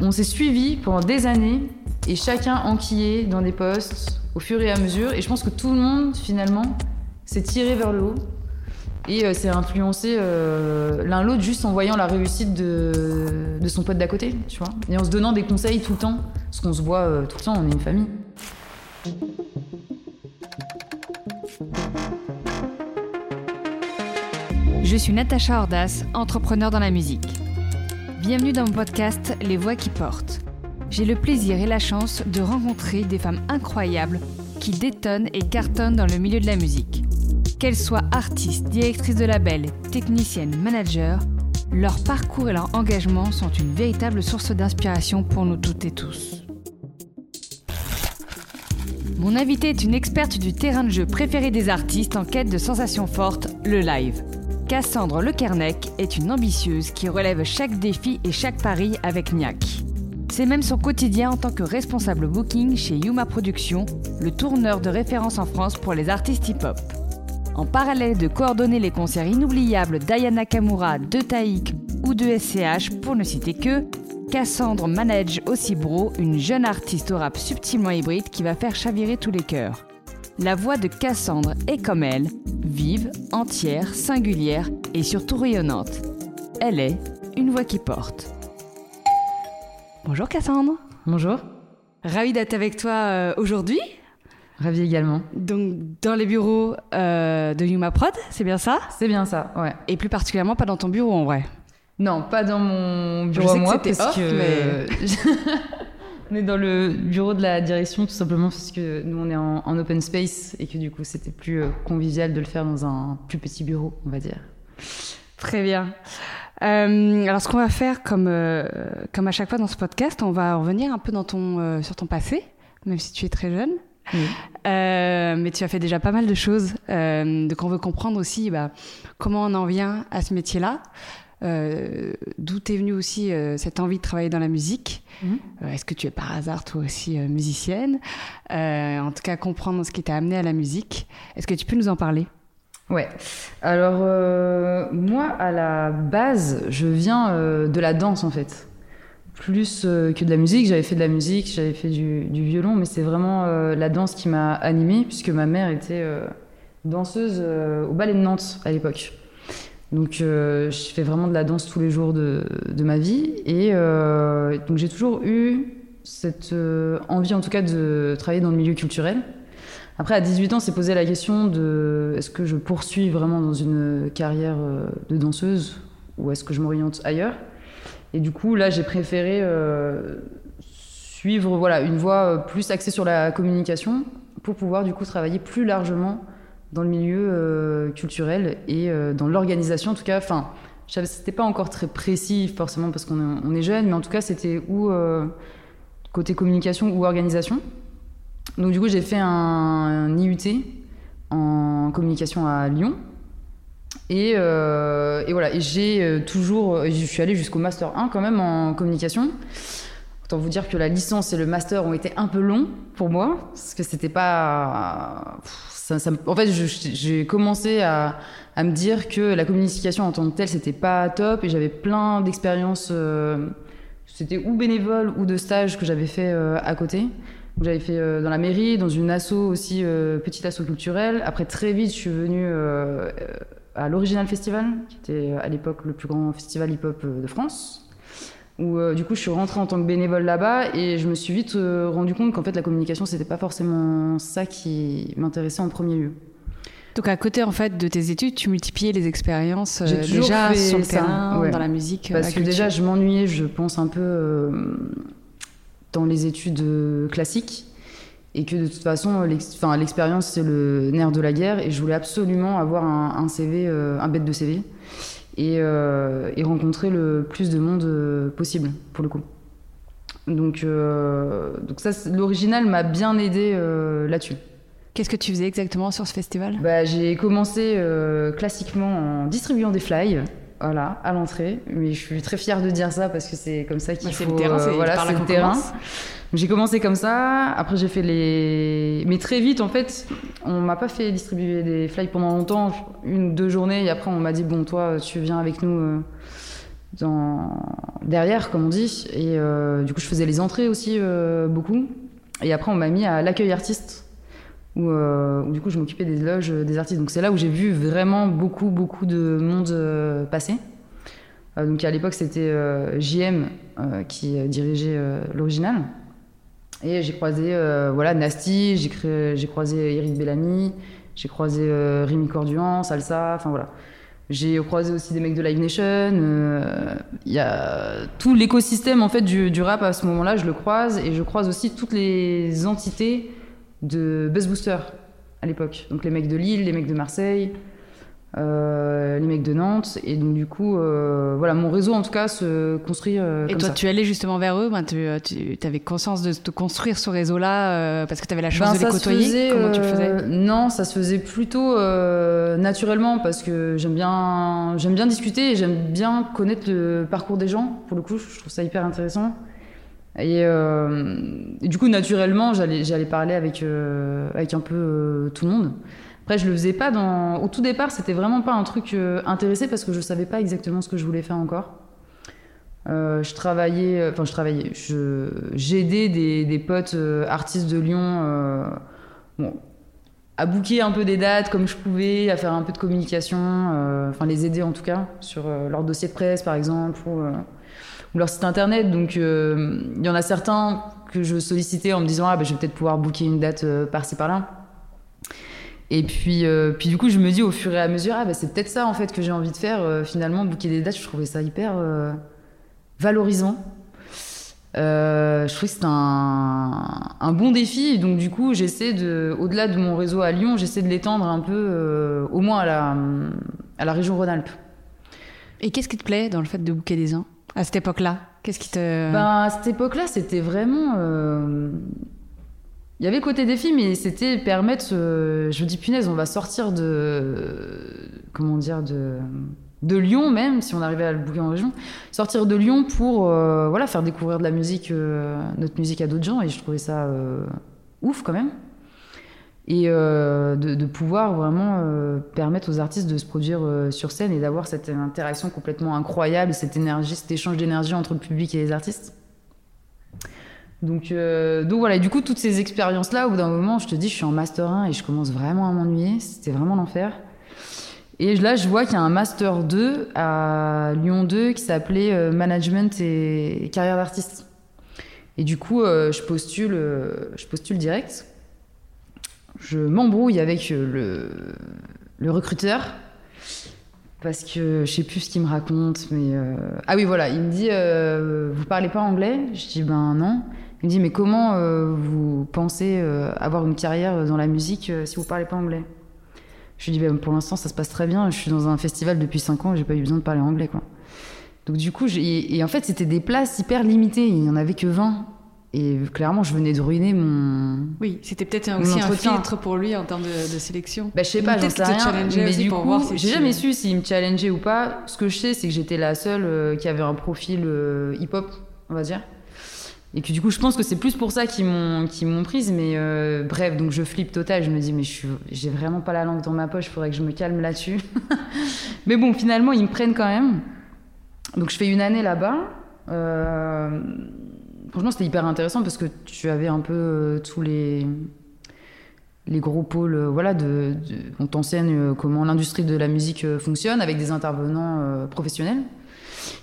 On s'est suivis pendant des années et chacun enquillé dans des postes au fur et à mesure. Et je pense que tout le monde, finalement, s'est tiré vers le haut et euh, s'est influencé euh, l'un l'autre juste en voyant la réussite de, son pote d'à côté, tu vois. Et en se donnant des conseils tout le temps. Parce qu'on se voit euh, tout le temps, on est une famille. Je suis Natacha Ordas, entrepreneur dans la musique. Bienvenue dans mon podcast Les Voix qui portent. J'ai le plaisir et la chance de rencontrer des femmes incroyables qui détonnent et cartonnent dans le milieu de la musique. Qu'elles soient artistes, directrices de label, techniciennes, managers, leur parcours et leur engagement sont une véritable source d'inspiration pour nous toutes et tous. Mon invitée est une experte du terrain de jeu préféré des artistes en quête de sensations fortes, le live. Cassandre Lekernec est une ambitieuse qui relève chaque défi et chaque pari avec Niac. C'est même son quotidien en tant que responsable booking chez Yuma Productions, le tourneur de référence en France pour les artistes hip-hop. En parallèle de coordonner les concerts inoubliables d'Ayana Kamura, de Taïk ou de SCH pour ne citer que, Cassandre manage aussi Bro, une jeune artiste au rap subtilement hybride qui va faire chavirer tous les cœurs. La voix de Cassandre est comme elle, vive, entière, singulière et surtout rayonnante. Elle est une voix qui porte. Bonjour Cassandre. Bonjour. Ravie d'être avec toi euh, aujourd'hui. Ravi également. Donc dans les bureaux euh, de Yuma Prod, c'est bien ça? C'est bien ça, ouais. Et plus particulièrement pas dans ton bureau en vrai. Non, pas dans mon bureau à moi, parce off, que mais- on est dans le bureau de la direction tout simplement parce que nous on est en, en open space et que du coup c'était plus euh, convivial de le faire dans un plus petit bureau, on va dire. Très bien. Euh, alors, ce qu'on va faire, comme, euh, comme à chaque fois dans ce podcast, on va revenir un peu dans ton, euh, sur ton passé, même si tu es très jeune. Oui. Mais tu as fait déjà pas mal de choses. Donc, on veut comprendre aussi bah, comment on en vient à ce métier-là. Euh, D'où t'es venue aussi euh, cette envie de travailler dans la musique Mhm. Euh, Est-ce que tu es par hasard toi aussi musicienne En tout cas, comprendre ce qui t'a amené à la musique. Est-ce que tu peux nous en parler? Ouais. Alors moi à la base je viens de la danse en fait. Plus que de la musique, j'avais fait de la musique, j'avais fait du, du violon, mais c'est vraiment la danse qui m'a animée puisque ma mère était danseuse au ballet de Nantes à l'époque. Donc euh, je fais vraiment de la danse tous les jours de, ma vie et euh, donc j'ai toujours eu cette euh, envie en tout cas de travailler dans le milieu culturel. Après, à 18 ans, c'est posé la question de est-ce que je poursuis vraiment dans une carrière de danseuse ou est-ce que je m'oriente ailleurs? Et du coup, là, j'ai préféré suivre voilà, une voie plus axée sur la communication pour pouvoir du coup travailler plus largement dans le milieu euh, culturel et euh, dans l'organisation. En tout cas, enfin, c'était pas encore très précis forcément parce qu'on est, jeune, mais en tout cas, c'était ou euh, côté communication ou organisation. Donc du coup, j'ai fait un, IUT en communication à Lyon. Et, voilà, et j'ai toujours, je suis allée jusqu'au master 1 quand même en communication. Autant vous dire que la licence et le master ont été un peu longs pour moi, parce que c'était pas. En fait, j'ai commencé à, me dire que la communication en tant que telle, c'était pas top, et j'avais plein d'expériences. euh, c'était ou bénévole ou de stage que j'avais fait euh, à côté. J'avais fait euh, dans la mairie, dans une asso aussi, petite asso culturelle. Après, très vite, je suis venue à l'Original Festival, qui était à l'époque le plus grand festival hip-hop de France. Où euh, du coup, je suis rentrée en tant que bénévole là-bas et je me suis vite euh, rendu compte qu'en fait, la communication, c'était pas forcément ça qui m'intéressait en premier lieu. Donc à côté en fait de tes études, tu multipliais les expériences euh, déjà sur le ça, terrain, ouais. dans la musique. Parce la que déjà, je m'ennuyais, je pense, un peu dans les études classiques. Et que de toute façon, l'expérience, c'est le nerf de la guerre. Et je voulais absolument avoir un, un CV, un bête de CV. Et, euh, et rencontrer le plus de monde euh, possible, pour le coup. Donc, euh, donc ça, c'est- l'original m'a bien aidé euh, là-dessus. Qu'est-ce que tu faisais exactement sur ce festival? Bah, j'ai commencé euh, classiquement en distribuant des fly, voilà, à l'entrée. Mais je suis très fière de dire ça parce que c'est comme ça qu'il Bah, c'est faut. le terrain, c'est voilà, c'est le terrain. J'ai commencé comme ça. Après, j'ai fait les. Mais très vite, en fait, on m'a pas fait distribuer des fly pendant longtemps, une ou deux journées. Et après, on m'a dit bon, toi, tu viens avec nous. euh, derrière, comme on dit. Et du coup, je faisais les entrées aussi beaucoup. Et après, on m'a mis à l'accueil artiste. Où, du coup je m'occupais des loges des artistes. Donc c'est là où j'ai vu vraiment beaucoup, beaucoup de monde passer. donc à l'époque c'était JM qui dirigeait l'original. Et j'ai croisé voilà, Nasty, j'ai croisé Eric Bellamy, j'ai croisé euh, Rémi Corduan, Salsa, enfin voilà. J'ai croisé aussi des mecs de Live Nation. Euh, il y a tout l'écosystème en fait du, rap à ce moment-là, je le croise et je croise aussi toutes les entités de Buzz Booster à l'époque. Donc les mecs de Lille, les mecs de Marseille, euh, les mecs de Nantes. Et donc, du coup, euh, voilà, mon réseau, en tout cas, se construit. Euh, et toi, tu allais justement vers eux ben, Tu, tu avais conscience de te construire ce réseau-là parce que tu avais la chance ben, de les côtoyer Comment tu le faisais? Non, ça se faisait plutôt naturellement parce que j'aime bien, j'aime bien discuter et j'aime bien connaître le parcours des gens. Pour le coup, je trouve ça hyper intéressant. Et, et du coup, naturellement, j'allais parler avec, avec un peu tout le monde. Après, je le faisais pas. Au tout départ, c'était vraiment pas un truc euh, intéressé parce que je savais pas exactement ce que je voulais faire encore. Euh, je travaillais, euh, enfin, je travaillais, j'aidais des, des, potes artistes de Lyon bon, à booker un peu des dates comme je pouvais, à faire un peu de communication, enfin, les aider en tout cas sur leur dossier de presse par exemple ou, leur site internet. Donc, il y en a certains que je sollicitais en me disant, ah, ben, je vais peut-être pouvoir booker une date par-ci par-là. Et puis, euh, puis du coup, je me dis au fur et à mesure, ah, bah, c'est peut-être ça en fait que j'ai envie de faire. Euh, finalement, booker des dates, je trouvais ça hyper euh, valorisant. je trouvais que c'était un, un, bon défi. Et donc, du coup, j'essaie de, au-delà de mon réseau à Lyon, j'essaie de l'étendre un peu, au moins à la, à la région Rhône-Alpes. Et qu'est-ce qui te plaît dans le fait de booker des gens à cette époque-là? Qu'est-ce qui te. Ben, à cette époque-là, c'était vraiment il y avait côté défi, mais c'était permettre. je me dis, punaise, on va sortir de. Comment dire De, Lyon, même, si on arrivait à le bouquer en région. Sortir de Lyon pour euh, voilà, faire découvrir de la musique, euh, notre musique à d'autres gens. Et je trouvais ça euh, ouf quand même. Et de, de, pouvoir vraiment permettre aux artistes de se produire sur scène et d'avoir cette interaction complètement incroyable, cette énergie, cet échange d'énergie entre le public et les artistes. Donc, euh, donc voilà, et du coup, toutes ces expériences-là, au bout d'un moment, je te dis, je suis en Master 1 et je commence vraiment à m'ennuyer. C'était vraiment l'enfer. Et là, je vois qu'il y a un Master 2 à Lyon 2 qui s'appelait euh, Management et Carrière d'artiste. Et du coup, euh, je, postule, je postule direct. Je m'embrouille avec le, recruteur parce que je sais plus ce qu'il me raconte, mais ah oui voilà, il me dit vous parlez pas anglais? Je dis ben non. Il me dit mais comment euh, vous pensez euh, avoir une carrière dans la musique euh, si vous parlez pas anglais? Je lui dis bah, pour l'instant ça se passe très bien. Je suis dans un festival depuis 5 ans j'ai pas eu besoin de parler anglais quoi. Donc du coup et, en fait c'était des places hyper limitées. Il y en avait que 20. Et clairement, je venais de ruiner mon. Oui, c'était peut-être aussi un filtre pour lui en termes de, sélection. Bah, je sais pas, j'en sais rien. Mais du coup, j'ai jamais su s'il me challengeait ou pas. Ce que je sais, c'est que j'étais la seule qui avait un profil hip-hop, on va dire. Et que du coup, je pense que c'est plus pour ça qu'ils m'ont m'ont prise. Mais euh, bref, donc je flippe total. Je me dis, mais j'ai vraiment pas la langue dans ma poche. Il faudrait que je me calme là-dessus. mais bon, finalement, ils me prennent quand même. Donc je fais une année là-bas. Euh, franchement, c'était hyper intéressant parce que tu avais un peu euh, tous les les gros pôles, voilà, on t'enseigne comment l'industrie de la musique fonctionne avec des intervenants professionnels.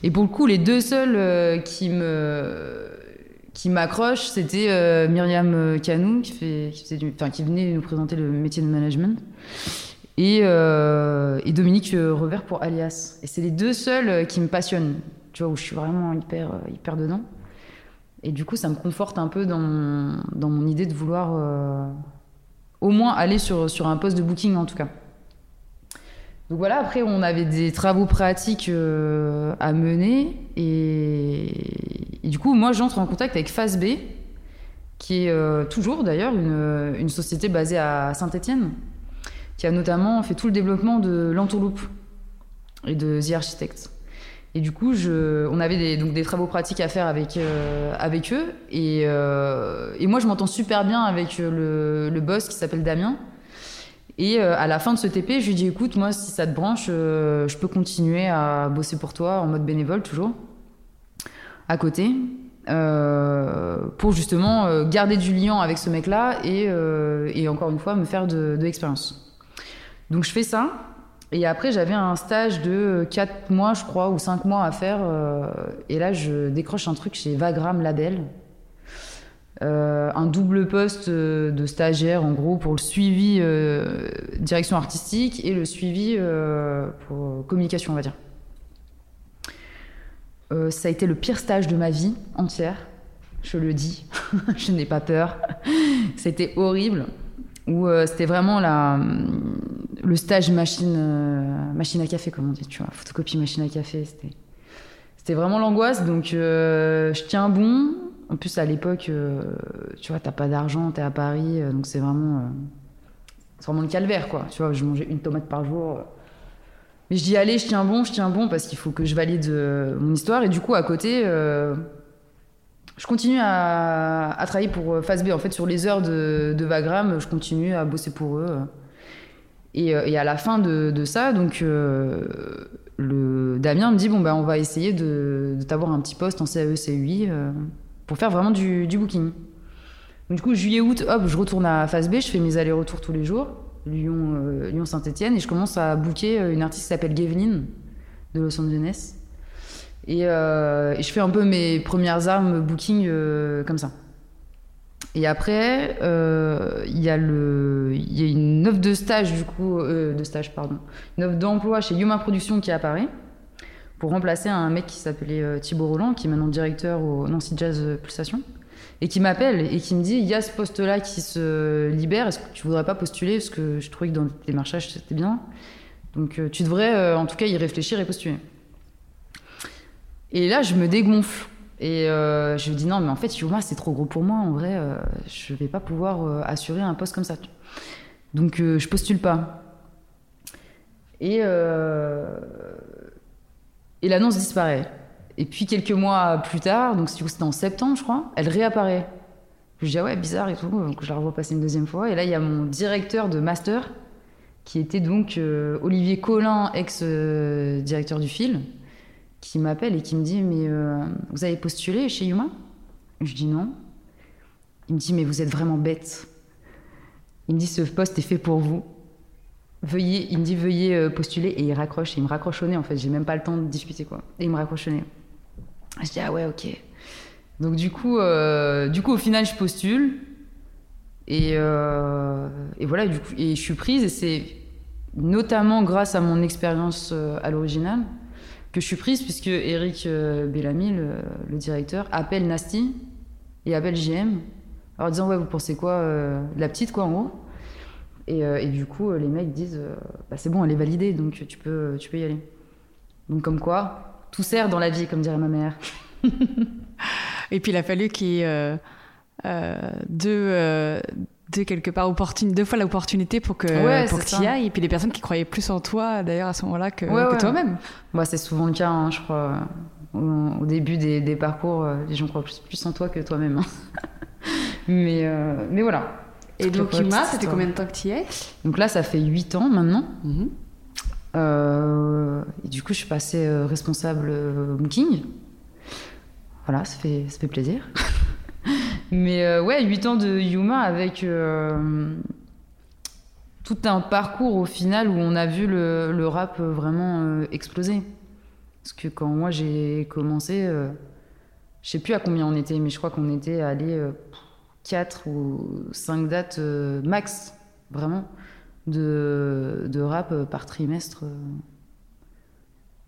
Et pour le coup, les deux seuls qui me qui m'accroche, c'était euh, Myriam Canou, qui, fait, qui, venait nous présenter le métier de management, et, euh, Dominique Revers pour Alias. Et c'est les deux seuls euh, qui me passionnent, tu vois, où je suis vraiment hyper, hyper dedans. Et du coup, ça me conforte un peu dans mon, idée de vouloir au moins aller sur un poste de booking, en tout cas. Donc voilà, après, on avait des travaux pratiques à mener, et, du coup, moi, j'entre en contact avec Phase B, qui est euh, toujours d'ailleurs une, une, société basée à Saint-Étienne, qui a notamment fait tout le développement de l'entourloupe et de The Architect. Et du coup, on avait des, donc des travaux pratiques à faire avec, euh, avec eux. Et, euh, et, moi, je m'entends super bien avec le, le boss qui s'appelle Damien. Et à la fin de ce TP, je lui dis écoute, moi, si ça te branche, je peux continuer à bosser pour toi en mode bénévole toujours, à côté. pour justement garder du lien avec ce mec-là et, et, encore une fois me faire de, de l'expérience. Donc je fais ça. Et après, j'avais un stage de 4 mois, je crois, ou 5 mois à faire. Euh, et là, je décroche un truc chez Vagram Label. Euh, un double poste de stagiaire, en gros, pour le suivi euh, direction artistique et le suivi pour communication, on va dire. ça a été le pire stage de ma vie entière. Je le dis, je n'ai pas peur. C'était horrible où euh, c'était vraiment la, le stage machine, euh, machine à café, comme on dit, tu vois, photocopie machine à café. C'était, c'était vraiment l'angoisse. Donc, euh, je tiens bon. En plus, à l'époque, tu vois, t'as pas d'argent, t'es à Paris, donc c'est vraiment, c'est vraiment le calvaire, quoi. Tu vois, je mangeais une tomate par jour. Mais je dis, allez, je tiens bon, je tiens bon, parce qu'il faut que je valide mon histoire. Et du coup, à côté, je continue à, travailler pour euh, FASB. En fait, sur les heures de, de, Vagram, je continue à bosser pour eux. Et, euh, à la fin de, ça, donc, euh, Damien me dit bon, bah, on va essayer de, de t'avoir un petit poste en CAE, CUI pour faire vraiment du, booking. Du coup, juillet-août, hop, je retourne à FASB, je fais mes allers-retours tous les jours, Lyon, Lyon Saint-Etienne, et je commence à booker une artiste qui s'appelle Gavin de Los Angeles. Euh, et, je fais un peu mes premières armes booking euh, comme ça. Et après, euh, il y, a y a une offre de stage, du coup, de stage, pardon, une offre d'emploi chez Yuma Productions qui apparaît pour remplacer un mec qui s'appelait Thibaut Roland, qui est maintenant directeur au Nancy Jazz Pulsation, et qui m'appelle et qui me dit il y a ce poste-là qui se libère, est-ce que tu voudrais pas postuler? Parce que je trouvais que dans le démarchage, c'était bien. Donc tu devrais en tout cas y réfléchir et postuler. Et là, je me dégonfle. Et euh, je me dis non, mais en fait, Yuma, c'est trop gros pour moi. En vrai, euh, je vais pas pouvoir euh, assurer un poste comme ça. Donc, je postule pas. Et, et l'annonce disparaît. Et puis, quelques mois plus tard, donc c'était en septembre, je crois, elle réapparaît. Je dis ah ouais, bizarre et tout. Donc, je la revois passer une deuxième fois. Et là, il y a mon directeur de master, qui était donc Olivier Collin, ex-directeur du film qui m'appelle et qui me dit Mais euh, vous avez postulé chez Yuma? Je dis non. Il me dit Mais vous êtes vraiment bête. Il me dit Ce poste est fait pour vous. Veuillez, il me dit Veuillez euh, postuler. Et il raccroche. Il me raccroche au nez, en fait. J'ai même pas le temps de discuter, quoi. Et il me raccroche au nez. Je dis Ah ouais, ok. Donc, du coup, euh, du coup au final, je postule. Et, et voilà, et je suis prise. Et c'est notamment grâce à mon expérience à l'original que je suis prise puisque Eric euh, Bellamy, le, directeur, appelle Nasty et appelle JM en disant ouais vous pensez quoi euh, la petite quoi en gros? Euh, et, du coup les mecs disent bah, c'est bon elle est validée donc tu peux tu peux y aller. Donc comme quoi tout sert dans la vie comme dirait ma mère. Et puis il a fallu qu'il y ait deux de quelque part deux fois l'opportunité pour que pour tu y ailles. Et puis les personnes qui croyaient plus en toi d'ailleurs à ce moment-là que, toi-même. Moi c'est souvent le cas hein, je crois. Au, début des, des, parcours euh, les gens croient plus, plus en toi que toi-même hein. mais euh, mais voilà et donc Yuma c'était combien de temps que tu y es? Donc là ça fait 8 ans maintenant. Mhm. euh, et du coup je suis passée responsable booking. Voilà ça fait ça fait plaisir. Mais euh, ouais, 8 ans de Yuma avec euh, tout un parcours au final où on a vu le, rap vraiment euh, exploser. Parce que quand moi j'ai commencé, je sais plus à combien on était, mais je crois qu'on était allé 4 ou 5 dates max, vraiment, de, rap par trimestre.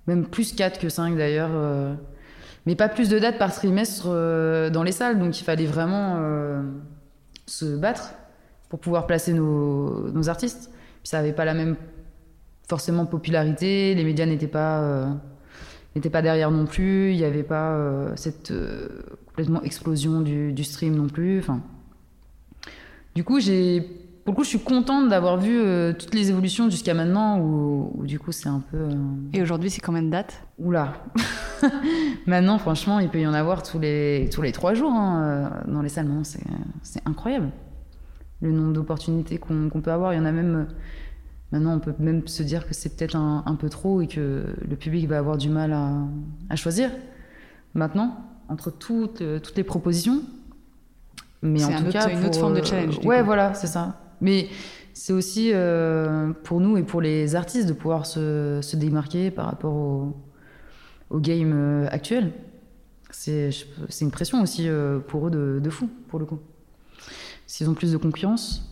même plus 4 que 5 d'ailleurs mais pas plus de dates par trimestre euh, dans les salles. Donc il fallait vraiment euh, se battre pour pouvoir placer nos, artistes. Puis ça n'avait pas la même forcément popularité, les médias n'étaient pas, euh, n'étaient pas derrière non plus, il n'y avait pas cette complètement explosion du, du, stream non plus. Enfin, du coup, j'ai pour le coup, je suis contente d'avoir vu euh, toutes les évolutions jusqu'à maintenant, où, du coup, c'est un peu. Euh, Et aujourd'hui, c'est combien de dates? Oula Maintenant, franchement, il peut y en avoir tous les, tous les trois jours hein, euh, dans les salles. C'est incroyable. le nombre d'opportunités qu'on peut avoir. Il y en a même. Maintenant, on peut même se dire que c'est peut-être un, peu trop et que le public va avoir du mal à, choisir. Maintenant, entre toutes, toutes les propositions. Mais en tout cas, une autre forme de challenge. ouais, voilà, c'est ça. Mais c'est aussi euh, pour nous et pour les artistes de pouvoir se, se démarquer par rapport au, au game euh, actuel. C'est une pression aussi euh, pour eux de, de, fou, pour le coup. S'ils ont plus de concurrence.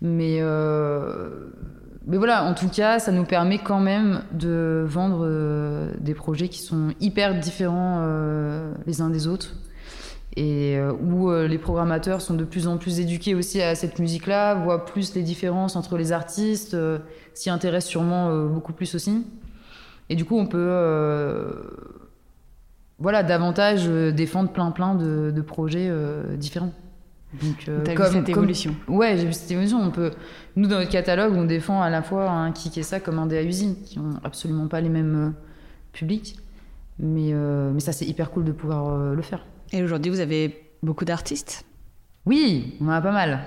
Mais, mais voilà, en tout cas, ça nous permet quand même de vendre des projets qui sont hyper différents les uns des autres et euh, où euh, les programmateurs sont de plus en plus éduqués aussi à cette musique-là, voient plus les différences entre les artistes, euh, s'y intéressent sûrement beaucoup plus aussi. Et du coup, on peut voilà, davantage défendre plein plein de projets différents. Donc, T'as vu cette évolution Ouais, j'ai vu cette évolution. On peut, nous, dans notre catalogue, on défend à la fois un Kik et ça comme un DA usine, qui ont absolument pas les mêmes publics. Mais, mais ça, c'est hyper cool de pouvoir le faire. Et aujourd'hui, vous avez beaucoup d'artistes? Oui, on en a pas mal.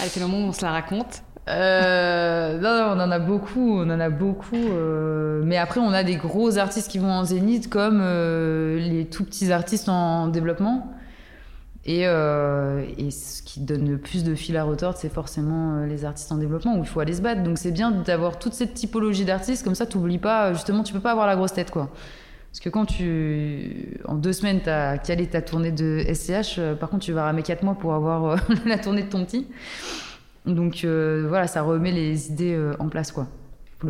Allez, c'est le moment où on se la raconte. Euh, non, on en a beaucoup, on en a beaucoup. Euh, mais après, on a des gros artistes qui vont en zénith, comme euh, les tout petits artistes en développement. Et, et, ce qui donne le plus de fil à retordre, c'est forcément les artistes en développement où il faut aller se battre. Donc c'est bien d'avoir toute cette typologie d'artistes, comme ça, tu n'oublies pas, justement, tu peux pas avoir la grosse tête, quoi. Parce que quand tu, en deux semaines, tu as calé ta tournée de SCH, euh, par contre, tu vas ramer quatre mois pour avoir euh, la tournée de ton petit. Donc euh, voilà, ça remet les idées en place, quoi.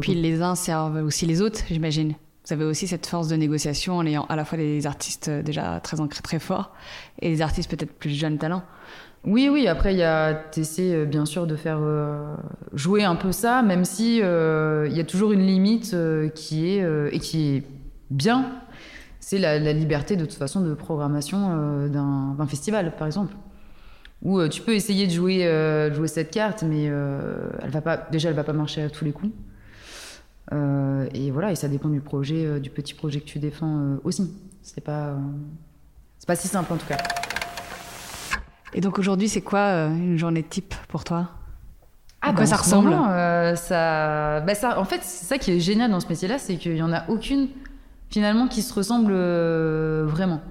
Puis les uns servent aussi les autres, j'imagine. Vous avez aussi cette force de négociation en ayant à la fois des artistes déjà très ancrés, très forts, et des artistes peut-être plus jeunes talents. Oui, oui. Après, il y a TC, bien sûr, de faire jouer un peu ça, même si il y a toujours une limite qui est et qui est bien, c'est la, liberté de toute façon de programmation euh, d'un festival, par exemple. Où euh, tu peux essayer de jouer, euh, jouer cette carte, mais elle va pas, déjà, elle va pas marcher à tous les coups. Et voilà, et ça dépend du projet, du petit projet que tu défends aussi. C'est pas, c'est pas si simple en tout cas. Et donc aujourd'hui, c'est quoi une journée type pour toi? À quoi bah, ça ressemble? ça... Bah, ça, en fait, c'est ça qui est génial dans ce métier-là, c'est qu'il y en a aucune finalement qui se ressemblent euh, vraiment.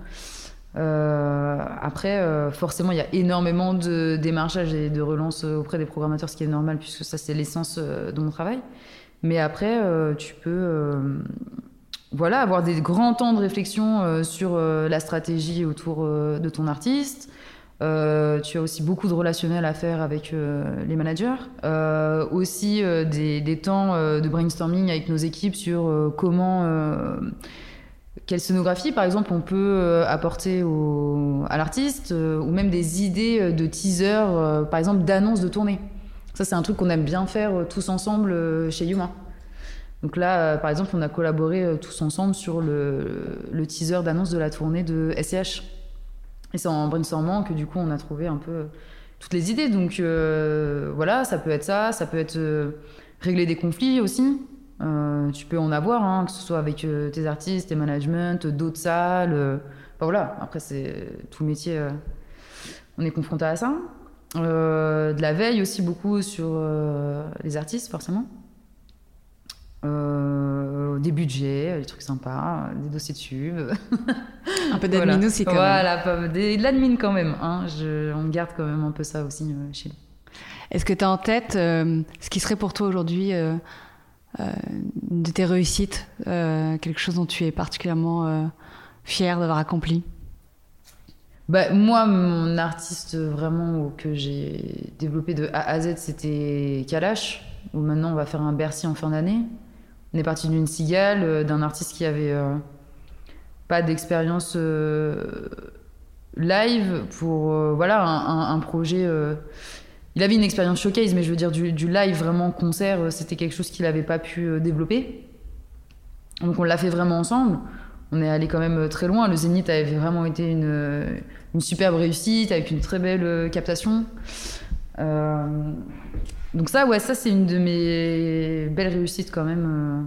Euh, après, euh, forcément, il y a énormément de démarchage et de relance auprès des programmateurs, ce qui est normal puisque ça, c'est l'essence de mon travail. Mais après, tu peux voilà, avoir des grands temps de réflexion sur la stratégie autour de ton artiste, euh, tu as aussi beaucoup de relationnel à faire avec euh, les managers. Euh, aussi des, des, temps de brainstorming avec nos équipes sur comment, quelle scénographie par exemple on peut apporter au, à l'artiste, ou même des idées de teaser, par exemple d'annonces de tournée. Ça c'est un truc qu'on aime bien faire tous ensemble chez Yuma. Donc là, par exemple, on a collaboré tous ensemble sur le, le teaser d'annonce de la tournée de SCH. Et c'est en brainstormant que du coup on a trouvé un peu toutes les idées. Donc euh, voilà, ça peut être ça, ça peut être euh, régler des conflits aussi. Euh, tu peux en avoir, hein, que ce soit avec tes artistes, tes managements, d'autres salles. voilà, après c'est tout métier, on est confronté à ça. De la veille aussi beaucoup sur les artistes forcément. Euh, des budgets, des trucs sympas, des dossiers de tube. un peu d'admin aussi quand voilà, même. Voilà, de l'admin quand même. Hein. Je, on garde quand même un peu ça aussi euh, chez nous. Est-ce que tu as en tête euh, ce qui serait pour toi aujourd'hui de tes réussites, quelque chose dont tu es particulièrement fier d'avoir accompli? Bah, moi, mon artiste vraiment que j'ai développé de A à Z, c'était Kalash, où maintenant on va faire un Bercy en fin d'année. On est parti d'une cigale, euh, d'un artiste qui avait euh, pas d'expérience euh, live pour voilà un, projet. il avait une expérience showcase, mais je veux dire du, live vraiment concert, c'était quelque chose qu'il n'avait pas pu développer. Donc on l'a fait vraiment ensemble. On est allé quand même très loin. Le Zénith avait vraiment été une, une superbe réussite avec une très belle captation. Donc ça, ouais, ça c'est une de mes belles réussites quand même. Euh.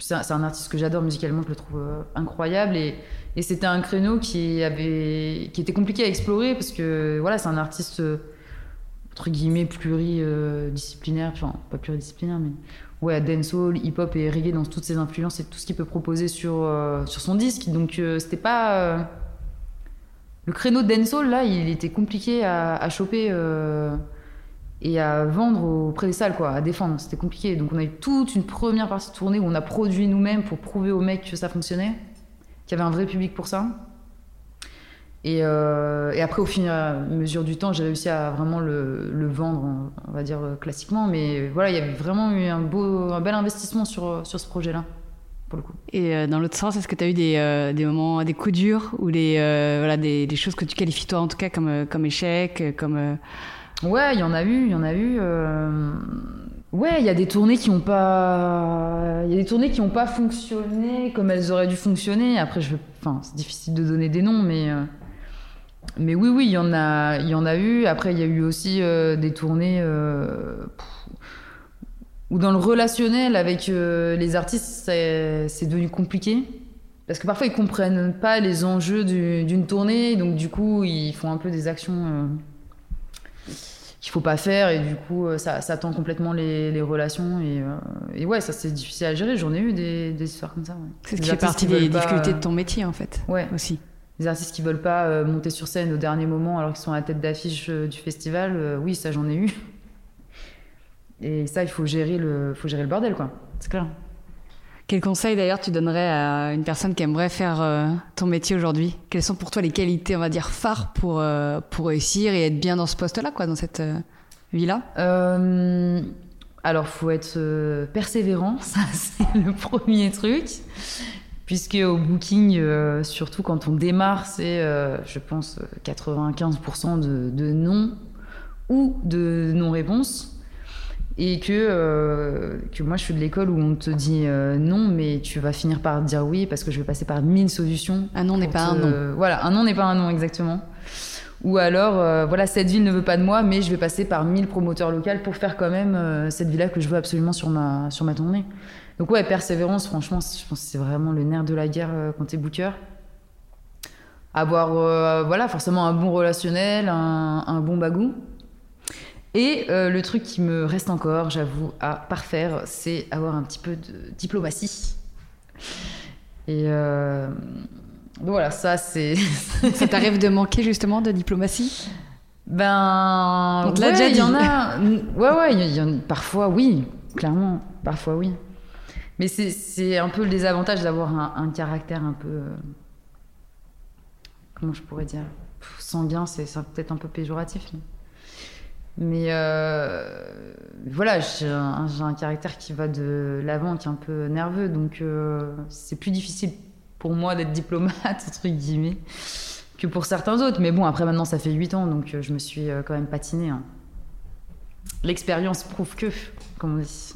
C'est un, artiste que j'adore musicalement, je le trouve euh, incroyable et, c'était un créneau qui avait qui était compliqué à explorer parce que voilà, c'est un artiste. entre guillemets pluridisciplinaire, enfin pas pluridisciplinaire, mais ouais, dancehall, hip-hop et reggae dans toutes ses influences et tout ce qu'il peut proposer sur, euh, sur son disque. Donc euh, c'était pas. Euh, le créneau dancehall, là, il était compliqué à, à choper et à vendre auprès des salles, quoi, à défendre. C'était compliqué. Donc on a eu toute une première partie de tournée où on a produit nous-mêmes pour prouver aux mecs que ça fonctionnait, qu'il y avait un vrai public pour ça. Et, euh, et, après, au fur et à mesure du temps, j'ai réussi à vraiment le, le, vendre, on va dire classiquement. Mais voilà, il y avait vraiment eu un, beau, un bel investissement sur, sur ce projet-là, pour le coup. Et euh, dans l'autre sens, est-ce que tu as eu des, euh, des, moments, des coups durs ou des, euh, voilà, des, des, choses que tu qualifies toi en tout cas comme, comme échec comme, Ouais, il y en a eu, il y en a eu. Ouais, il y a des tournées qui n'ont pas, il y a des tournées qui n'ont pas fonctionné comme elles auraient dû fonctionner. Après, je, enfin, c'est difficile de donner des noms, mais mais oui, oui, il y en a, il y en a eu. Après, il y a eu aussi euh, des tournées euh, où dans le relationnel avec euh, les artistes, c'est devenu compliqué. Parce que parfois, ils comprennent pas les enjeux d'une tournée, donc du coup, ils font un peu des actions qu'il faut pas faire, et du coup, ça, ça tend complètement les, les relations. Et, et, ouais, ça c'est difficile à gérer. J'en ai eu des, des histoires comme ça. Ouais. C'est ce qui fait partie des difficultés de ton métier, en fait. Ouais. Aussi des artistes qui veulent pas euh, monter sur scène au dernier moment alors qu'ils sont à la tête d'affiche euh, du festival, euh, oui, ça j'en ai eu. Et ça, il faut gérer le, faut gérer le bordel, quoi. C'est clair. Quel conseil d'ailleurs tu donnerais à une personne qui aimerait faire ton métier aujourd'hui? Quelles sont pour toi les qualités, on va dire, phares pour, pour réussir et être bien dans ce poste-là, quoi, dans cette vie-là? Alors, faut être persévérant, ça c'est le premier truc puisque au booking, euh, surtout quand on démarre, c'est, euh, je pense, 95% de, de, non ou de non-réponse. Et que, euh, que moi, je suis de l'école où on te dit non, mais tu vas finir par dire oui parce que je vais passer par mille solutions. Un non n'est pas un non. Voilà, un non n'est pas un non, exactement. Ou alors, voilà, cette ville ne veut pas de moi, mais je vais passer par mille promoteurs locaux pour faire quand même cette villa que je veux absolument sur ma, sur ma tournée. Donc ouais, persévérance, franchement, je pense que c'est vraiment le nerf de la guerre euh, quand t'es booker. Avoir, euh, voilà, forcément un bon relationnel, un, bon bagou. Et euh, le truc qui me reste encore, j'avoue, à parfaire, c'est avoir un petit peu de diplomatie. Et donc voilà, ça c'est. ça t'arrive de manquer justement de diplomatie? Ben. On te l'a déjà dit. Il y en a. Ouais, ouais, y en... parfois oui, clairement. Parfois oui. Mais c'est un peu le désavantage d'avoir un, caractère un peu. Euh, comment je pourrais dire Sanguin, c'est peut-être un peu péjoratif. Mais euh, voilà, j'ai un, un, caractère qui va de l'avant, qui est un peu nerveux. Donc euh, c'est plus difficile pour moi d'être diplomate, entre guillemets, que pour certains autres. Mais bon, après maintenant, ça fait 8 ans, donc je me suis quand même patinée. Hein. L'expérience prouve que, comme on dit.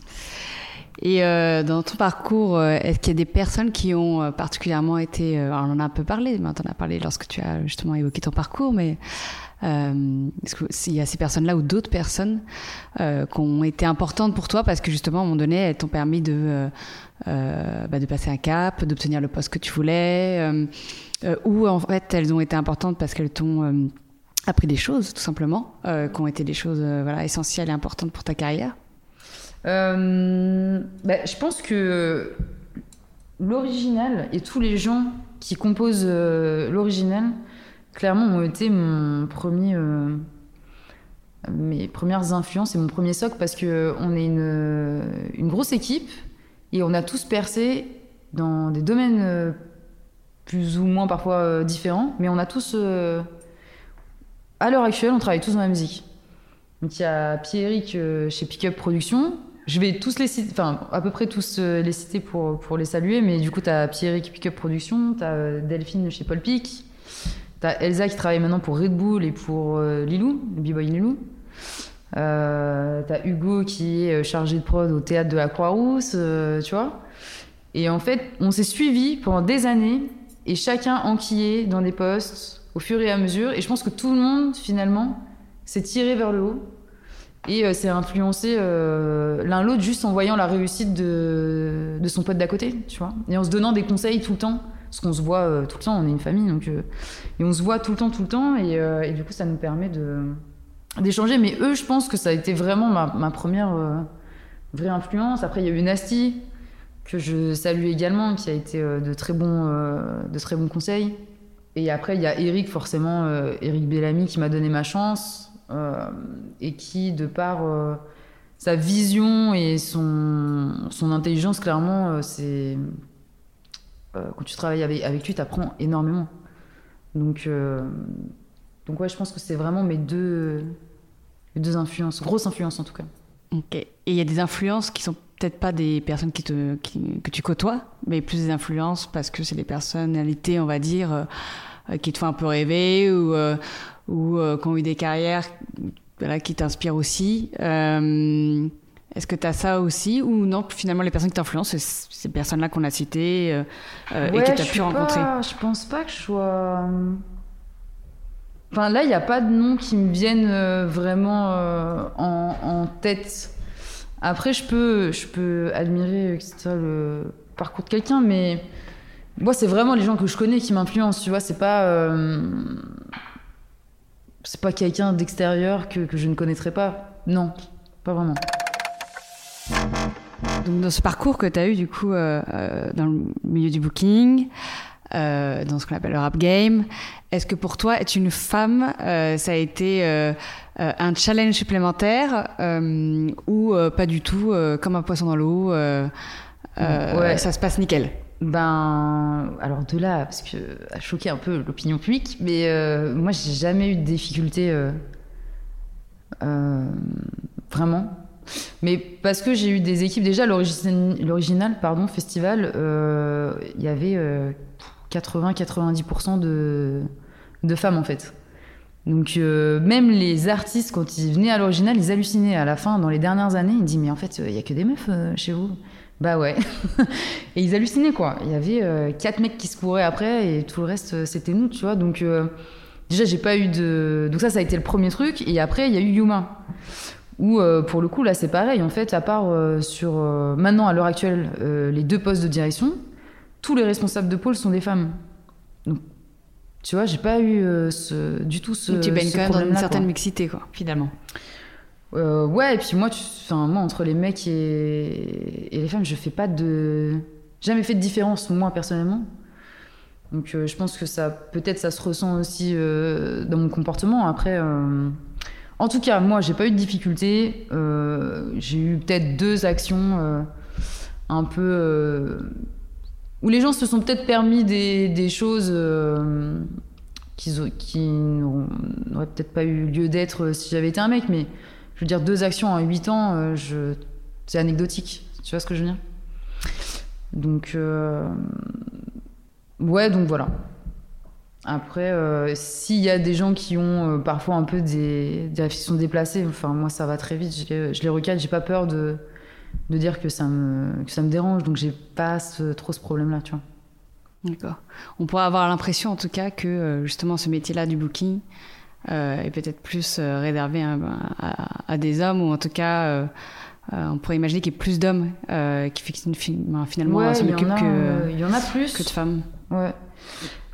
Et euh, dans ton parcours, euh, est-ce qu'il y a des personnes qui ont euh, particulièrement été, euh, alors on en a un peu parlé, mais on en a parlé lorsque tu as justement évoqué ton parcours, mais est-ce qu'il y a ces personnes-là ou d'autres personnes qui ont été importantes pour toi parce que justement à un moment donné, elles t'ont permis de, bah, de passer un cap, d'obtenir le poste que tu voulais, ou en fait elles ont été importantes parce qu'elles t'ont appris des choses tout simplement, qui ont été des choses voilà, essentielles et importantes pour ta carrière? Euh, bah, Je pense que l'original et tous les gens qui composent euh, l'original, clairement, ont été euh, mes premières influences et mon premier socle parce qu'on est une, une, grosse équipe et on a tous percé dans des domaines plus ou moins parfois différents, mais on a tous, à l'heure actuelle, on travaille tous dans la musique. Donc il y a Pierrick chez Pickup Productions, je vais tous les citer, enfin à peu près tous euh, les citer pour, pour les saluer, mais du coup, tu as Pierrick Pickup Production, tu as euh, Delphine chez Paul Pic, tu as Elsa qui travaille maintenant pour Red Bull et pour euh, Lilou, B-Boy Lilou. Euh, tu as Hugo qui est chargé de prod au théâtre de la Croix-Rousse, tu vois. Et en fait, on s'est suivis pendant des années et chacun enquillé dans des postes au fur et à mesure. Et je pense que tout le monde, finalement, s'est tiré vers le haut et euh, c'est influencé euh, l'un l'autre juste en voyant la réussite de, de son pote d'à côté, tu vois. Et en se donnant des conseils tout le temps. Parce qu'on se voit euh, tout le temps, on est une famille, donc. et on se voit tout le temps, tout le temps. Et, et, du coup, ça nous permet d'échanger. Mais eux, je pense que ça a été vraiment ma, première vraie influence. Après, il y a eu Nasty, que je salue également, qui a été de, très bons, de très bons conseils. Et après, il y a Eric, forcément, Eric Bellamy, qui m'a donné ma chance. Et qui, de par sa vision et son, son intelligence, clairement, c'est euh, quand tu travailles avec, avec lui, tu apprends énormément. Donc, euh, donc ouais, je pense que c'est vraiment mes deux, deux influences, grosses influences en tout cas. Ok. Et il y a des influences qui sont peut-être pas des personnes qui te, que tu côtoies, mais plus des influences parce que c'est des personnalités, on va dire, euh, qui te font un peu rêver ou, ou qui ont eu des carrières qui t'inspirent aussi. Est-ce que tu as ça aussi ou non Finalement, les personnes qui t'influencent, c'est ces personnes-là qu'on a citées euh, euh, et que tu as pu rencontrer Je pense pas que je sois. Euh, enfin, là, il n'y a pas de noms qui me viennent vraiment en, tête. Après, je peux, je peux admirer le parcours de quelqu'un, mais moi, c'est vraiment les gens que je connais qui m'influencent. Tu vois, c'est pas. C'est pas quelqu'un d'extérieur que, que je ne connaîtrais pas. Non, pas vraiment. Donc, dans ce parcours que tu as eu, du coup, euh, euh, dans le milieu du booking, euh, dans ce qu'on appelle le rap game, est-ce que pour toi, être une femme, ça a été un challenge supplémentaire ou pas du tout, comme un poisson dans l'eau ouais. Ça se passe nickel? Ben, alors de là, parce que a choqué un peu l'opinion publique, mais moi j'ai jamais eu de difficulté vraiment mais parce que j'ai eu des équipes, déjà, l'original pardon, festival, euh, il y avait 80-90% euh, de, de femmes en fait. Donc euh, même les artistes, quand ils venaient à l'original, ils hallucinaient. À la fin, dans les dernières années, ils disaient mais en fait, il y a que des meufs chez vous. Bah ouais. et ils hallucinaient quoi. Il y avait quatre mecs qui se couraient après et tout le reste c'était nous, tu vois. Donc déjà j'ai pas eu de. Donc ça, ça a été le premier truc. Et après il y a eu Yuma. Où, euh, pour le coup, là, c'est pareil. En fait, à part euh, sur. Euh, maintenant, à l'heure actuelle, les deux postes de direction, tous les responsables de pôle sont des femmes. Donc, tu vois, j'ai pas eu ce, du tout ce. Donc, tu baignes quand même dans une certaine mixité, quoi, finalement. Ouais, et puis moi, tu, moi, entre les mecs et, les femmes, je fais pas de. Jamais fait de différence, moi, personnellement. Donc, je pense que ça. Peut-être ça se ressent aussi dans mon comportement. Après. En tout cas, moi, j'ai pas eu de difficultés. Euh, j'ai eu peut-être deux actions euh, un peu. Euh, où les gens se sont peut-être permis des, choses qui, n'auraient peut-être pas eu lieu d'être si j'avais été un mec. Mais veux dire, deux actions en huit ans, je... c'est anecdotique. Tu vois ce que je veux dire? Donc. Ouais, donc voilà. Après, euh, s'il y a des gens qui ont euh, parfois un peu des, des réflexions déplacées, enfin moi ça va très vite, je les, je j'ai pas peur de, dire que ça me, dérange, donc j'ai pas trop ce problème-là, tu vois. D'accord. On pourrait avoir l'impression en tout cas que euh, justement ce métier-là du booking est peut-être plus réservé à, à, des hommes, ou en tout cas on pourrait imaginer qu'il y ait plus d'hommes qui finalement ouais, s'en occupent que, il y en a plus. que de femmes. Ouais.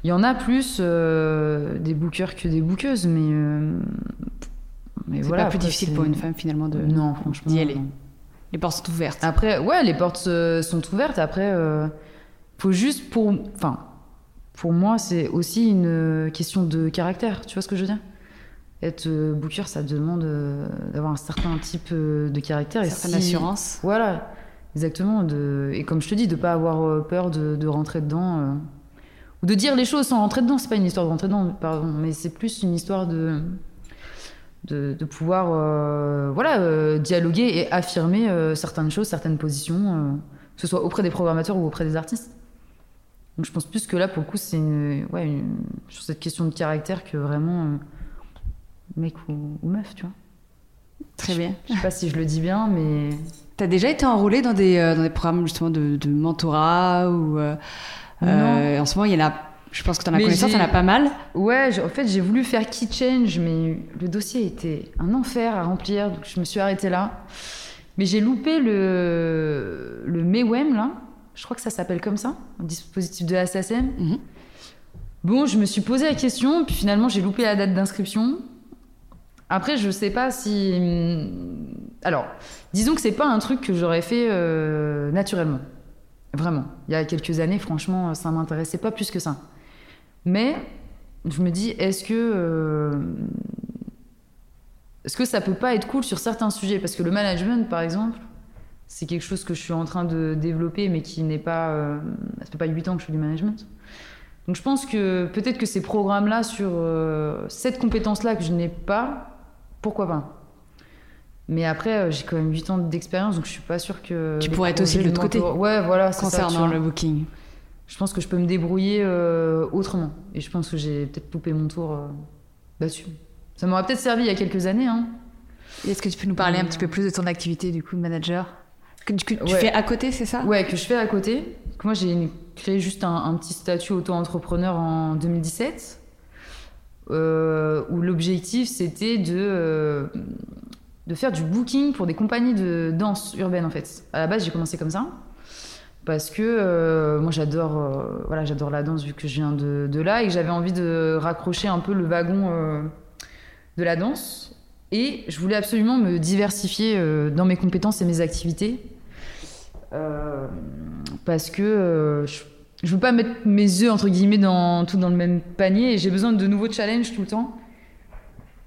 Il y en a plus euh, des bookers que des bookeuses, mais. Euh, mais c'est pas plus difficile pour une femme finalement de non, franchement, d'y aller. Les portes sont ouvertes. Après, ouais, les portes euh, sont ouvertes. Après, faut juste pour, enfin, pour moi, c'est aussi une question de caractère. Tu vois ce que je veux dire? Être booker, ça demande d'avoir un certain type de caractère et certaine assurance. Voilà, exactement. De, et comme je te dis, de pas avoir peur de, de rentrer dedans ou de dire les choses sans rentrer dedans. C'est pas une histoire de rentrer dedans, pardon, mais c'est plus une histoire de de, pouvoir euh, voilà euh, dialoguer et affirmer euh, certaines choses, certaines positions, que ce soit auprès des programmateurs ou auprès des artistes. Donc je pense plus que là, pour le coup, c'est une, ouais, sur cette question de caractère que vraiment mec ou, meuf, tu vois. Très bien. Je sais pas si je le dis bien, mais. T'as déjà été enrôlé dans des, dans des programmes justement de, de mentorat ou euh, en ce moment, il y en a je pense que tu en as connaissance, il y en a pas mal. Ouais, en fait, j'ai voulu faire Key Change, mais le dossier était un enfer à remplir, donc je me suis arrêtée là. Mais j'ai loupé le, le MEWEM, là. Je crois que ça s'appelle comme ça, un dispositif de SSM. Mhm. Bon, je me suis posé la question, puis finalement, j'ai loupé la date d'inscription. Après, je sais pas si. Alors, disons que c'est pas un truc que j'aurais fait euh, naturellement. Vraiment. Il y a quelques années, franchement, ça m'intéressait pas plus que ça. Mais je me dis, est-ce que. euh, Est-ce que ça peut pas être cool sur certains sujets? Parce que le management, par exemple, c'est quelque chose que je suis en train de développer, mais qui n'est pas. euh, Ça fait pas 8 ans que je fais du management. Donc je pense que peut-être que ces programmes-là, sur euh, cette compétence-là que je n'ai pas, pourquoi pas? Mais après, euh, j'ai quand même 8 ans d'expérience, donc je suis pas sûre que. Tu pourrais être aussi de l'autre côté. Ouais, voilà, ça, Concernant vois. le booking. Je pense que je peux me débrouiller euh, autrement. Et je pense que j'ai peut-être loupé mon tour euh, là-dessus. Ça m'aurait peut-être servi il y a quelques années, hein. Est-ce que tu peux nous parler un Euh, petit peu plus de ton activité du coup de manager? Que tu, que tu Ouais. fais à côté, c'est ça? Ouais, que je fais à côté. Moi, j'ai créé juste un, un petit statut auto-entrepreneur en 2017, euh, où l'objectif, c'était de, euh, de faire du booking pour des compagnies de danse urbaine, en fait. À la base, j'ai commencé comme ça. Parce que euh, moi, j'adore voilà, j'adore la danse, vu que je viens de, de là, et que j'avais envie de raccrocher un peu le wagon de la danse. Et je voulais absolument me diversifier dans mes compétences et mes activités. Parce que je, je veux pas mettre mes œufs entre guillemets dans tout dans le même panier et j'ai besoin de nouveaux challenges tout le temps.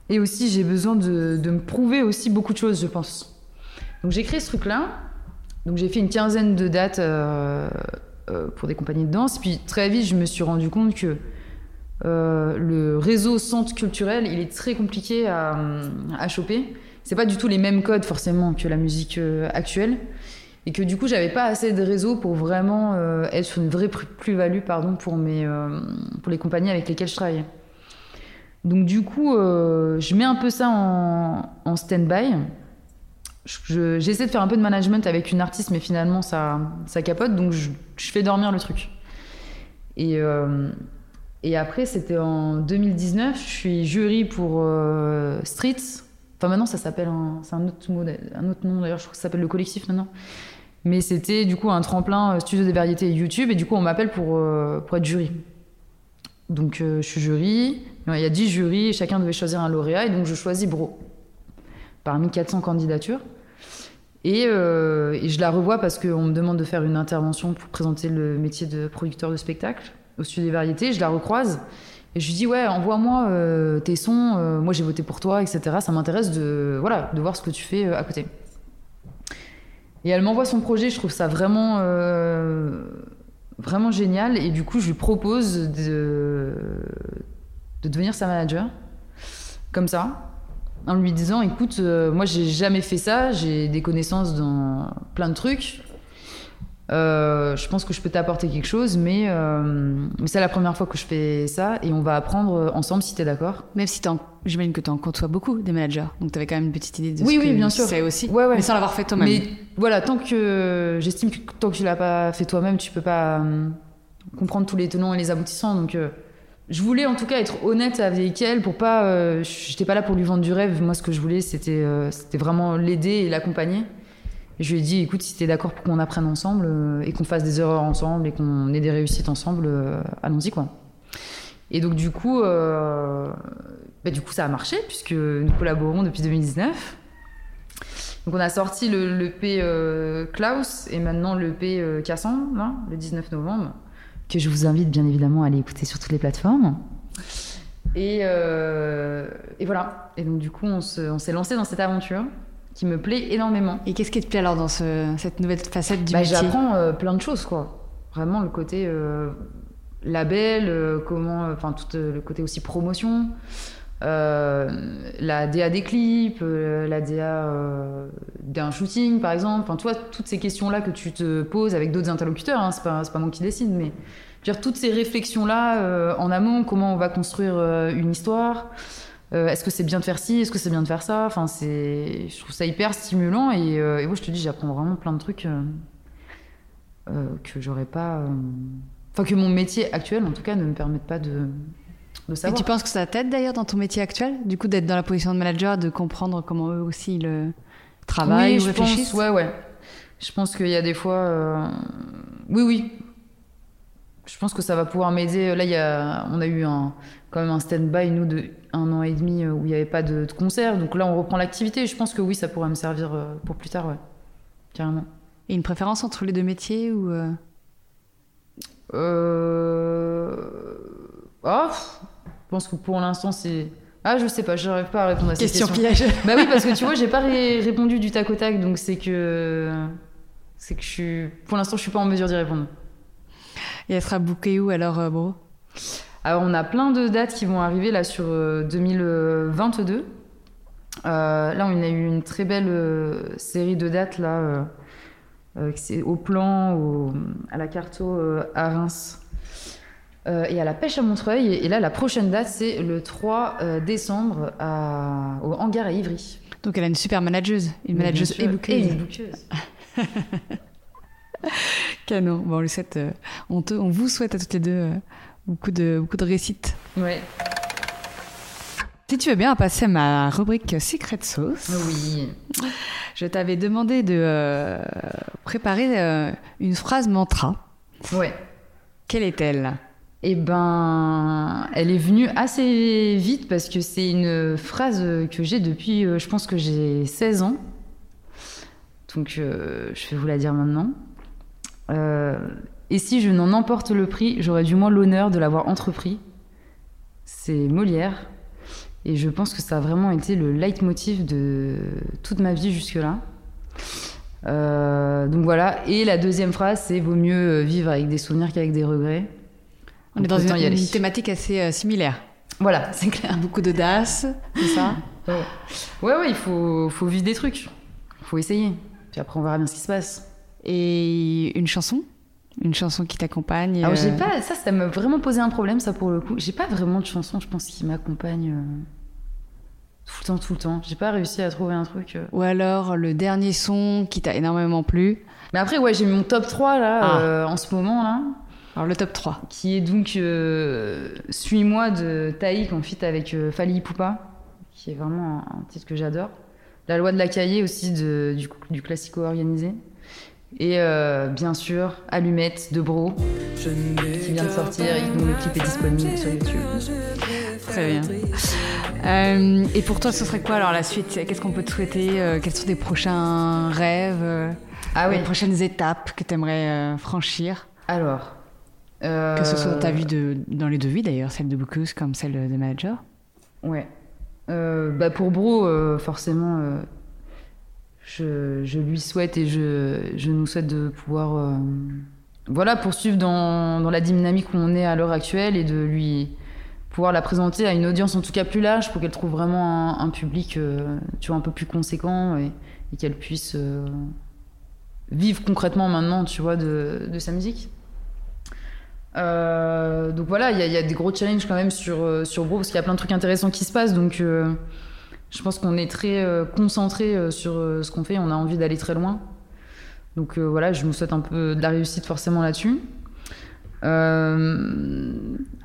Et aussi j'ai besoin de, me prouver aussi beaucoup de choses je pense. Donc j'ai créé ce truc là donc j'ai fait une quinzaine de dates euh, euh, pour des compagnies de danse. Puis très vite je me suis rendu compte que euh, le réseau centre culturel il est très compliqué à, à choper. C'est pas du tout les mêmes codes forcément que la musique actuelle et que du coup j'avais pas assez de réseau pour vraiment euh, être sur une vraie plus-value pardon pour mes euh, pour les compagnies avec lesquelles je travaillais. Donc du coup euh, je mets un peu ça en, stand-by. Je- je- j'essaie de faire un peu de management avec une artiste mais finalement ça ça capote. Donc je, fais dormir le truc. Et et après c'était en 2019 je suis jury pour Streets. Enfin, maintenant, ça s'appelle un, c'est un autre mot, un autre nom d'ailleurs, je crois que ça s'appelle le collectif maintenant. Mais c'était du coup un tremplin euh, studio des variétés YouTube et du coup on m'appelle pour, euh, pour être jury. Donc euh, je suis jury, il y a 10 jurys et chacun devait choisir un lauréat et donc je choisis Bro parmi 400 candidatures. Et, et je la revois parce qu'on me demande de faire une intervention pour présenter le métier de producteur de spectacle au studio des variétés. Je la recroise et je lui dis ouais envoie-moi tes sons, moi j'ai voté pour toi, etc. Ça m'intéresse de voilà de voir ce que tu fais à côté. Et elle m'envoie son projet, je trouve ça vraiment euh, génial et du coup je lui propose de de devenir sa manager comme ça en lui disant écoute euh, moi j'ai jamais fait ça, j'ai des connaissances dans plein de trucs. Euh, je pense que je peux t'apporter quelque chose, mais, euh, mais c'est la première fois que je fais ça et on va apprendre ensemble si t'es d'accord. Même si t'en- j'imagine que tu en côtoies beaucoup des managers, donc tu avais quand même une petite idée de Oui, ce oui, que bien sûr. c'est aussi, Ouais, ouais. mais sans l'avoir fait toi-même. Mais voilà, tant que j'estime que tant que tu l'as pas fait toi-même, tu peux pas euh, comprendre tous les tenants et les aboutissants. Donc, euh, je voulais en tout cas être honnête avec elle pour pas. euh, J'étais pas là pour lui vendre du rêve. Moi, ce que je voulais, c'était euh, c'était vraiment l'aider et l'accompagner. Je lui ai dit, écoute, si t'es d'accord pour qu'on apprenne ensemble euh, et qu'on fasse des erreurs ensemble et qu'on ait des réussites ensemble, euh, allons-y quoi. Et donc du coup, euh, bah, du coup, ça a marché puisque nous collaborons depuis 2019. Donc on a sorti le, P Klaus et maintenant le P là, le 19 novembre, que je vous invite bien évidemment à aller écouter sur toutes les plateformes. Et, et voilà. Et donc du coup, on s'est lancé dans cette aventure qui me plaît énormément. Et qu'est-ce qui te plaît alors dans ce- cette nouvelle facette du Bah, métier? J'apprends euh, plein de choses, quoi. Vraiment le côté euh, label, euh, comment, enfin tout le côté aussi promotion, la DA des clips, la DA d'un shooting par exemple. Enfin, toi, toutes ces questions-là que tu te poses avec d'autres interlocuteurs, hein, c'est pas, pas moi qui décide, mais dire, toutes ces réflexions-là en amont, comment on va construire une histoire. Euh, est-ce que c'est bien de faire ci Est-ce que c'est bien de faire ça? Enfin, c'est, je trouve ça hyper stimulant et, euh, et moi, je te dis, j'apprends vraiment plein de trucs euh, euh, que j'aurais pas, enfin que mon métier actuel, en tout cas, ne me permette pas de, de Et savoir. tu penses que ça t'aide d'ailleurs dans ton métier actuel, du coup d'être dans la position de manager, de comprendre comment eux aussi ils travaillent oui, ou je réfléchissent? pense, ouais, ouais. Je pense qu'il y a des fois, oui, oui. je pense que ça va pouvoir m'aider. Là, y a, on a eu un, quand même un stand-by, nous, de un an et demi où il n'y avait pas de, de, concert. Donc là, on reprend l'activité. Je pense que oui, ça pourrait me servir pour plus tard, ouais. Carrément. Et une préférence entre les deux métiers ou euh... Oh, je pense que pour l'instant, c'est. Ah, je sais pas, j'arrive pas à répondre à cette question. Question piège. bah oui, parce que tu vois, j'ai pas ré répondu du tac au tac, donc c'est que. C'est que je suis. Pour l'instant, je suis pas en mesure d'y répondre. Et elle sera bookée où alors, euh, Bro? Alors, on a plein de dates qui vont arriver là sur 2022. Euh, là, on a eu une très belle euh, série de dates là. Euh, c'est au plan, au, à la Carto à Reims. Euh, et à la pêche à Montreuil. Et, et, là, la prochaine date, c'est le 3 euh, décembre à, au hangar à Ivry. Donc elle a une super manageuse, une manageuse et bouqueuse. Et une bouqueuse. Canon. Bon, on, le souhaite, euh, on, te, on vous souhaite à toutes les deux beaucoup, de, beaucoup de. Ouais. Si tu veux bien passer à ma rubrique Secret Sauce. Oui. Je t'avais demandé de euh, préparer euh, une phrase mantra. Ouais. Quelle est-elle? Eh ben, elle est venue assez vite parce que c'est une phrase que j'ai depuis, euh, je pense que j'ai 16 ans. Donc, je vais vous la dire maintenant. Euh, et si je n'en emporte le prix, j'aurais du moins l'honneur de l'avoir entrepris. C'est Molière. Et je pense que ça a vraiment été le leitmotiv de toute ma vie jusque-là. Euh, donc voilà. Et la deuxième phrase, c'est vaut mieux vivre avec des souvenirs qu'avec des regrets. On donc est dans une, une, thématique assez euh, similaire. Voilà, c'est clair. Beaucoup d'audace, c'est ça? Ouais. ouais, ouais, il faut, faut vivre des trucs. Il faut essayer. Puis après, on verra bien ce qui se passe. Et une chanson? Une chanson qui t'accompagne Alors, j'ai pas, ça, ça m'a vraiment posé un problème, ça, pour le coup. J'ai pas vraiment de chanson, je pense, qui m'accompagne euh, tout le temps, tout le temps. J'ai pas réussi à trouver un truc. Euh... Ou alors, le dernier son qui t'a énormément plu Mais après, ouais, j'ai mon top 3, là, ah. euh, en ce moment, là. Alors, le top 3 Qui est donc euh, Suis-moi de Taïk en fit avec euh, Fali Poupa, qui est vraiment un, un titre que j'adore. La loi de la cahier aussi, de, du, du classico organisé. Et euh, bien sûr, Allumette de Bro, qui vient de sortir et dont le clip est disponible sur YouTube. Très bien. Euh, et pour toi, ce serait quoi alors la suite? Qu'est-ce qu'on peut te souhaiter euh, Quels sont tes prochains rêves ah oui. Les prochaines étapes que tu aimerais franchir? Alors. Que ce soit dans ta vie de, dans les deux vies d'ailleurs, celle de bookeuse comme celle de manager Ouais. bah pour Bro, forcément je, lui souhaite et je, nous souhaite de pouvoir euh, voilà, poursuivre dans, la dynamique où on est à l'heure actuelle et de lui pouvoir la présenter à une audience en tout cas plus large pour qu'elle trouve vraiment un, public euh, tu vois, un peu plus conséquent et, qu'elle puisse euh, vivre concrètement maintenant tu vois, de, sa musique. Donc voilà, il y, y, a des gros challenges quand même sur, sur Bro parce qu'il y a plein de trucs intéressants qui se passent donc je pense qu'on est très euh, concentré euh, sur euh, ce qu'on fait, on a envie d'aller très loin. Donc voilà, je nous souhaite un peu de la réussite forcément là-dessus.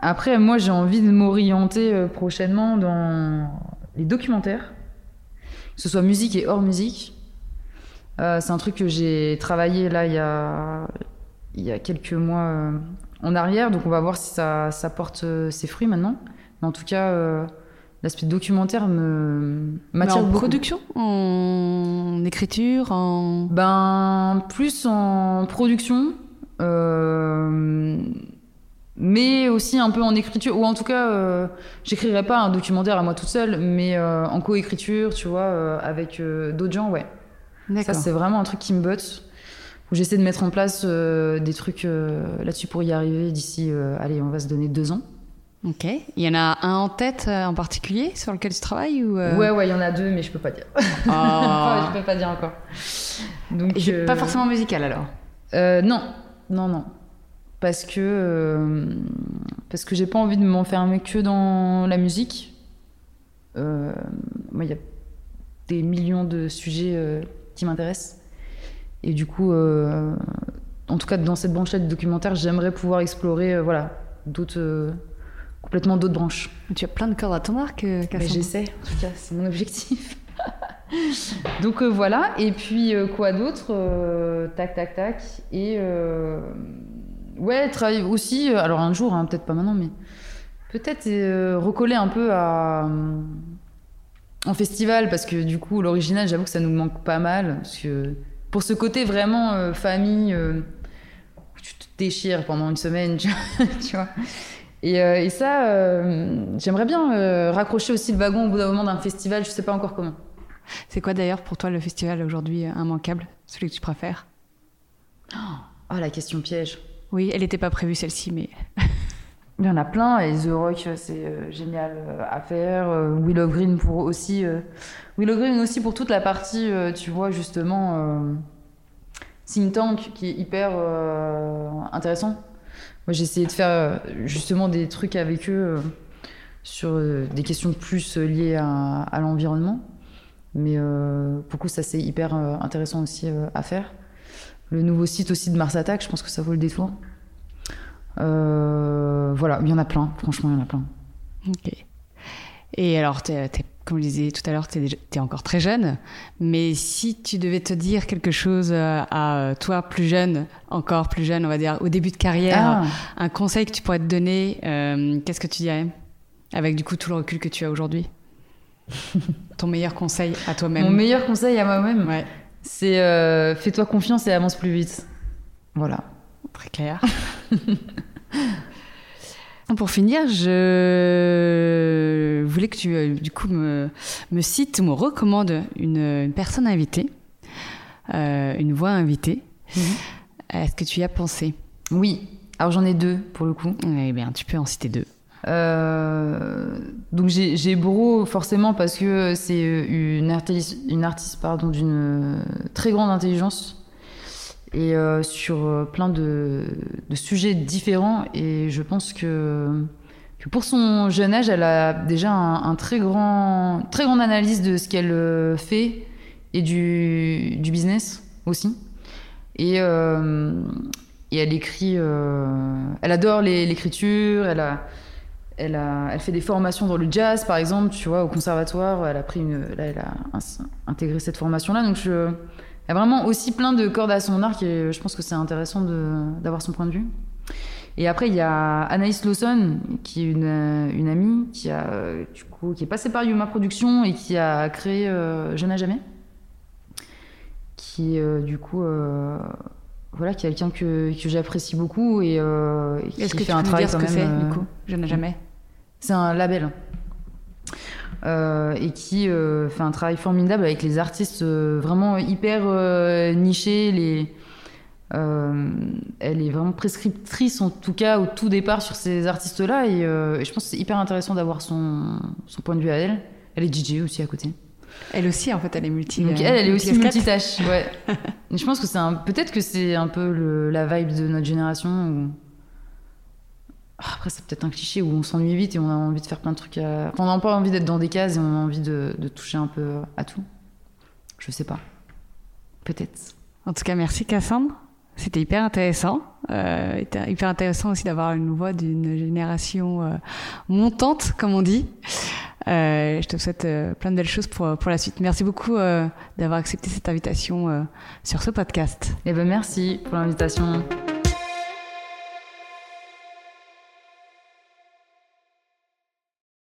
Après, moi, j'ai envie de m'orienter prochainement dans les documentaires, que ce soit musique et hors musique. c'est un truc que j'ai travaillé là il y a, il y a quelques mois en arrière, donc on va voir si ça porte ses fruits maintenant. Mais en tout cas, l'aspect documentaire me m'attire en beaucoup. production en écriture en ben plus en production euh, mais aussi un peu en écriture ou en tout cas euh, j'écrirais pas un documentaire à moi toute seule mais euh, en coécriture tu vois euh, avec euh, d'autres gens ouais. Ça c'est vraiment un truc qui me botte où j'essaie de mettre en place des trucs là-dessus pour y arriver d'ici allez on va se donner deux ans Ok. Il y en a un en tête euh, en particulier sur lequel tu travailles ou euh... Ouais, ouais, il y en a deux, mais je peux pas dire. Oh. je peux pas dire encore. Donc, Et euh... pas forcément musical alors Non, non, non. Parce que parce que j'ai pas envie de m'enfermer que dans la musique. Moi, il y a des millions de sujets qui m'intéressent. Et du coup, en tout cas, dans cette branchette documentaire, j'aimerais pouvoir explorer, voilà, d'autres complètement d'autres branches. Tu as plein de cordes à ton arc, euh, J'essaie, en tout cas, c'est mon objectif. Donc euh, voilà, et puis euh, quoi d'autre euh, Tac, tac, tac. Et ouais, travailler aussi. Alors un jour, hein, peut-être pas maintenant, mais peut-être recoller un peu à en festival parce que du coup l'original j'avoue que ça nous manque pas mal parce que pour ce côté vraiment famille tu te déchires pendant une semaine tu vois euh, et, ça, euh, j'aimerais bien euh, raccrocher aussi le wagon au bout d'un moment d'un festival, je sais pas encore comment. C'est quoi d'ailleurs pour toi le festival aujourd'hui immanquable, celui que tu préfères? Oh, la question piège. Oui, elle n'était pas prévue celle-ci, mais. Il y en a plein, et The Rock, c'est génial à faire. Willow Green pour aussi. Willow Green aussi pour toute la partie, tu vois, justement, think tank, qui est hyper intéressant. Moi, j'ai essayé de faire euh, justement des trucs avec eux euh, sur euh, des questions plus liées à, l'environnement. Mais pour coup, ça, c'est hyper intéressant aussi à faire. Le nouveau site aussi de Mars Attack, je pense que ça vaut le détour. voilà, il y en a plein, franchement, il y en a plein. Ok. Et alors, tu es comme je disais tout à l'heure, tu es, encore très jeune, mais si tu devais te dire quelque chose euh, à euh, toi plus jeune, encore plus jeune, on va dire au début de carrière, ah. un conseil que tu pourrais te donner, euh, qu'est-ce que tu dirais Avec du coup tout le recul que tu as aujourd'hui? Ton meilleur conseil à toi-même Mon meilleur conseil à moi-même? Ouais. C'est fais-toi confiance et avance plus vite. Voilà. Très clair. Pour finir, je voulais que tu, euh, du coup, me, me cites ou me recommandes une, personne invitée, euh, une voix invitée. Mhm. Est-ce que tu y as pensé? Oui. Alors j'en ai deux pour le coup. Eh bien, tu peux en citer deux. Euh, donc j'ai Bro forcément parce que c'est une artiste, une artiste pardon d'une très grande intelligence et euh, sur euh, plein de, sujets différents. Et je pense que, pour son jeune âge, elle a déjà un, très grand, très grande analyse de ce qu'elle euh, fait et du, business aussi. Et, elle écrit, elle adore l'écriture, elle a, elle, a, elle fait des formations dans le jazz, par exemple, tu vois, au conservatoire. Elle a pris là, elle a intégré cette formation-là. Donc je, il y a vraiment aussi plein de cordes à son arc et je pense que c'est intéressant d'avoir son point de vue. Et après, il y a Anaïs Lawson, qui est une, une amie, qui, a, du coup, qui est passée par Yuma Productions et qui a créé euh, Je n'ai jamais. Qui, euh, du coup, euh, voilà, qui est quelqu'un que, que j'apprécie beaucoup et, et qui Est-ce que fait tu un travail dire ce que c'est, du coup Je n'ai jamais? C'est un label. Euh, et qui euh, fait un travail formidable avec les artistes euh, vraiment hyper nichés. Les, elle est vraiment prescriptrice, en tout cas au tout départ, sur ces artistes-là. Et, je pense que c'est hyper intéressant d'avoir son, son, point de vue à elle. Elle est DJ aussi à côté. Elle aussi, en fait, elle est multi. Donc elle, elle est aussi multitâche. Ouais. je pense que c'est peut-être que c'est un peu le, la vibe de notre génération. Où après, c'est peut-être un cliché où on s'ennuie vite et on a envie de faire plein de trucs. on n'a pas envie d'être dans des cases et on a envie de, toucher un peu à tout. Je sais pas. Peut-être. En tout cas, merci Cassandre. C'était hyper intéressant. Euh, hyper intéressant aussi d'avoir une voix d'une génération euh, montante, comme on dit. Euh, je te souhaite euh, plein de belles choses pour, pour la suite. Merci beaucoup d'avoir accepté cette invitation sur ce podcast. Eh ben merci pour l'invitation.